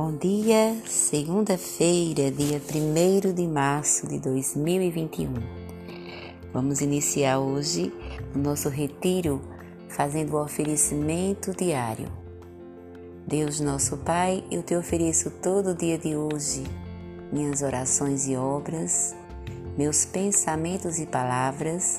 Bom dia, segunda-feira, dia 1 de março de 2021. Vamos iniciar hoje o nosso retiro fazendo o oferecimento diário. Deus, nosso Pai, eu te ofereço todo o dia de hoje minhas orações e obras, meus pensamentos e palavras,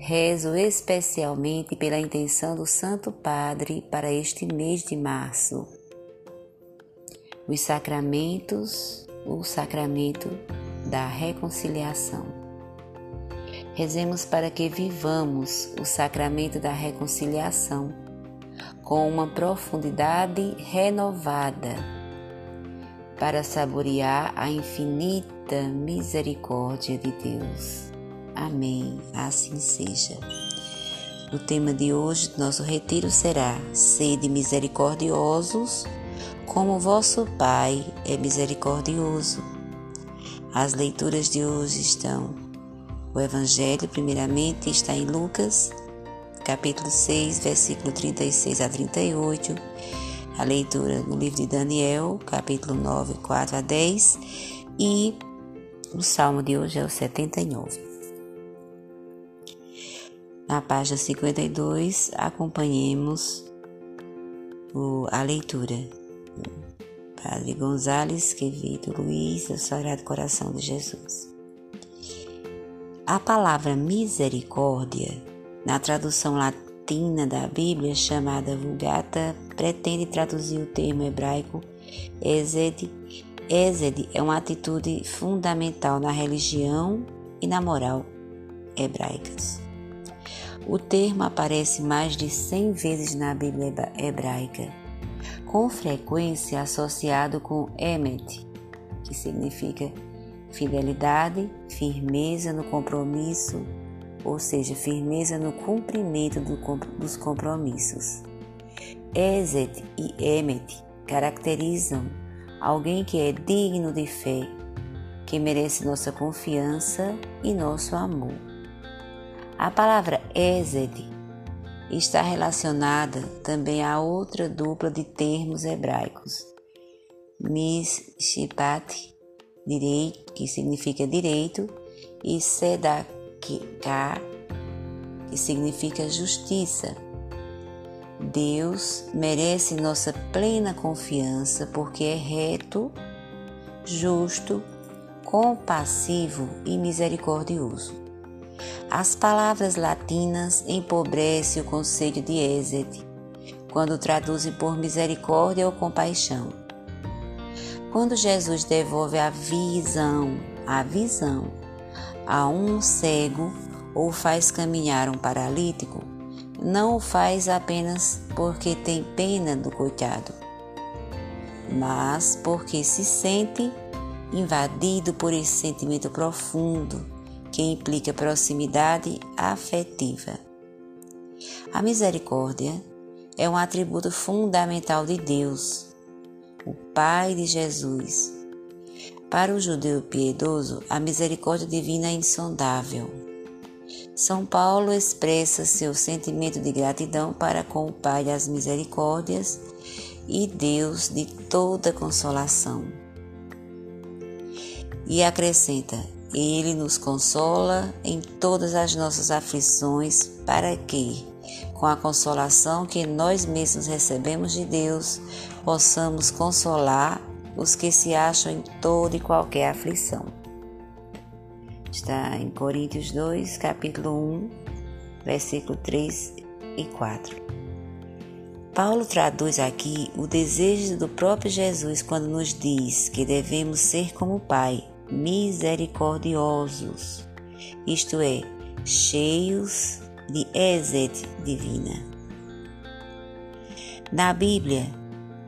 rezo especialmente pela intenção do Santo Padre para este mês de março os sacramentos, o sacramento da reconciliação. Rezemos para que vivamos o sacramento da reconciliação com uma profundidade renovada, para saborear a infinita misericórdia de Deus. Amém. Assim seja. O tema de hoje do nosso retiro será Sede misericordiosos como vosso Pai é misericordioso. As leituras de hoje estão. O Evangelho, primeiramente, está em Lucas, capítulo 6, versículo 36 a 38. A leitura no livro de Daniel, capítulo 9, 4 a 10. E o salmo de hoje é o 79. Na página 52, acompanhemos a leitura. Padre Gonzales Quevedo Luiz, do Sagrado Coração de Jesus. A palavra misericórdia, na tradução latina da Bíblia chamada Vulgata, pretende traduzir o termo hebraico Ezed. Ezed é uma atitude fundamental na religião e na moral hebraicas. O termo aparece mais de 100 vezes na Bíblia hebraica com frequência associado com emet, que significa fidelidade, firmeza no compromisso, ou seja, firmeza no cumprimento do, dos compromissos. Ezet e emet caracterizam alguém que é digno de fé, que merece nossa confiança e nosso amor. A palavra Ezed está relacionada também a outra dupla de termos hebraicos, Mishpat, direito, que significa direito, e Sedakah, que significa justiça. Deus merece nossa plena confiança porque é reto, justo, compassivo e misericordioso. As palavras latinas empobrecem o conceito de Ezet, quando traduzem por misericórdia ou compaixão. Quando Jesus devolve a visão, a visão, a um cego ou faz caminhar um paralítico, não o faz apenas porque tem pena do coitado, mas porque se sente invadido por esse sentimento profundo que implica proximidade afetiva. A misericórdia é um atributo fundamental de Deus, o Pai de Jesus. Para o judeu piedoso, a misericórdia divina é insondável. São Paulo expressa seu sentimento de gratidão para com o Pai das misericórdias e Deus de toda consolação. E acrescenta: ele nos consola em todas as nossas aflições, para que, com a consolação que nós mesmos recebemos de Deus, possamos consolar os que se acham em toda e qualquer aflição. Está em Coríntios 2, capítulo 1, versículo 3 e 4. Paulo traduz aqui o desejo do próprio Jesus quando nos diz que devemos ser como o Pai, misericordiosos, isto é, cheios de exet divina. Na Bíblia,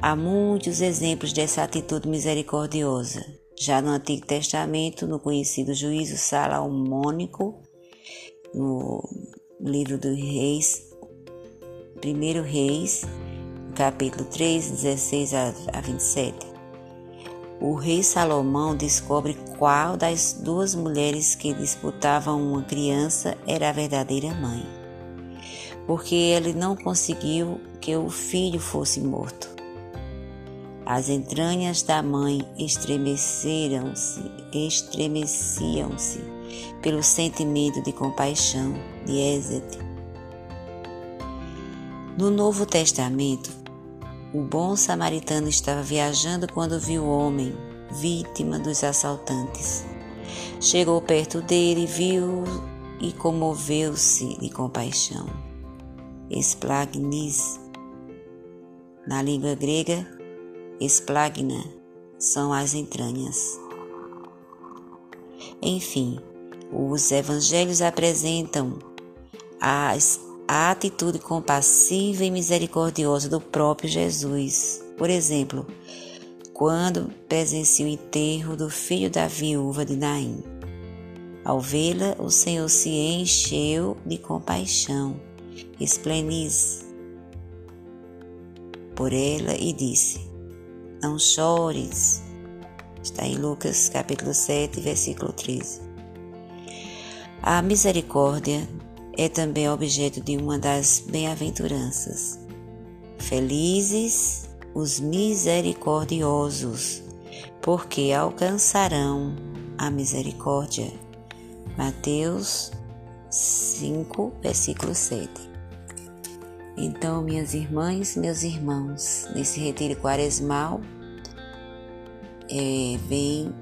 Há muitos exemplos dessa atitude misericordiosa. Já no Antigo Testamento, no conhecido juízo salomônico, no livro dos Reis, primeiro Reis, capítulo 3, 16 a 27. O rei Salomão descobre qual das duas mulheres que disputavam uma criança era a verdadeira mãe, porque ele não conseguiu que o filho fosse morto. As entranhas da mãe estremeceram-se, estremeciam-se pelo sentimento de compaixão de Ezed. No Novo Testamento, o bom samaritano estava viajando quando viu o homem, vítima dos assaltantes. Chegou perto dele, viu e comoveu-se de compaixão. Esplagnis, na língua grega, esplagna são as entranhas. Enfim, os evangelhos apresentam as, a atitude compassiva e misericordiosa do próprio Jesus. Por exemplo, quando presenciou o enterro do filho da viúva de Naim. Ao vê-la, o Senhor se encheu de compaixão, espleniz por ela e disse: não chores. Está em Lucas capítulo 7, versículo 13. A misericórdia é também objeto de uma das bem-aventuranças. Felizes os misericordiosos, porque alcançarão a misericórdia. Mateus 5, versículo 7. Então, minhas irmãs, meus irmãos, nesse retiro quaresmal, é, vem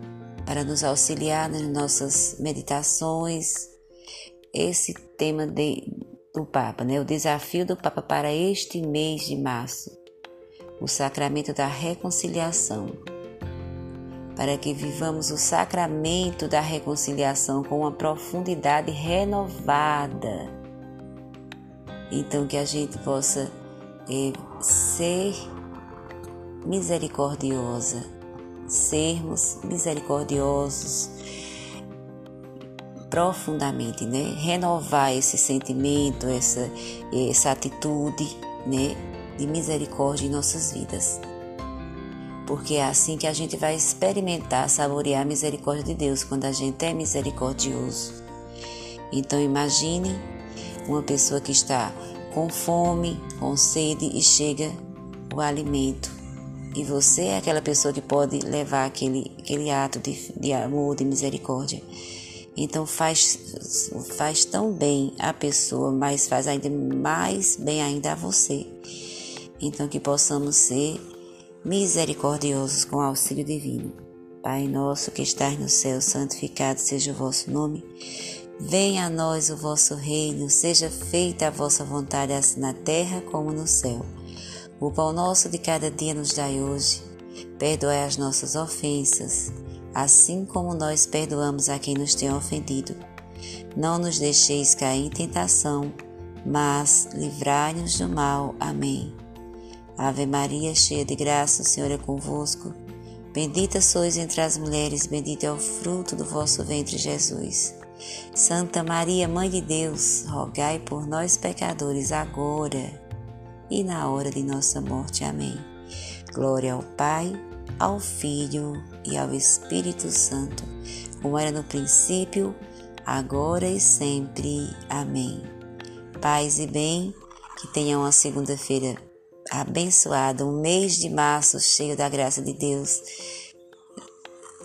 para nos auxiliar nas nossas meditações esse tema de, do Papa, né? o desafio do Papa para este mês de março, o sacramento da reconciliação, para que vivamos o sacramento da reconciliação com uma profundidade renovada então, que a gente possa é, ser misericordiosa, sermos misericordiosos profundamente, né? Renovar esse sentimento, essa, essa atitude, né? De misericórdia em nossas vidas. Porque é assim que a gente vai experimentar, saborear a misericórdia de Deus, quando a gente é misericordioso. Então imagine uma pessoa que está com fome, com sede e chega o alimento. E você é aquela pessoa que pode levar aquele, aquele ato de, de amor, de misericórdia. Então faz, faz tão bem a pessoa, mas faz ainda mais bem ainda a você. Então que possamos ser misericordiosos com o auxílio divino. Pai nosso que estás no céu, santificado seja o vosso nome. Venha a nós o vosso reino, seja feita a vossa vontade, assim na terra como no céu. O pão nosso de cada dia nos dai hoje. Perdoai as nossas ofensas, assim como nós perdoamos a quem nos tem ofendido. Não nos deixeis cair em tentação, mas livrai-nos do mal. Amém. Ave Maria, cheia de graça, o Senhor é convosco. Bendita sois entre as mulheres, bendito é o fruto do vosso ventre, Jesus. Santa Maria, Mãe de Deus, rogai por nós, pecadores, agora e na hora de nossa morte. Amém. Glória ao Pai, ao Filho e ao Espírito Santo, como era no princípio, agora e sempre. Amém. Paz e bem, que tenham uma segunda-feira abençoada, um mês de março cheio da graça de Deus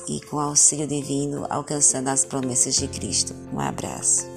e com auxílio divino alcançando as promessas de Cristo. Um abraço.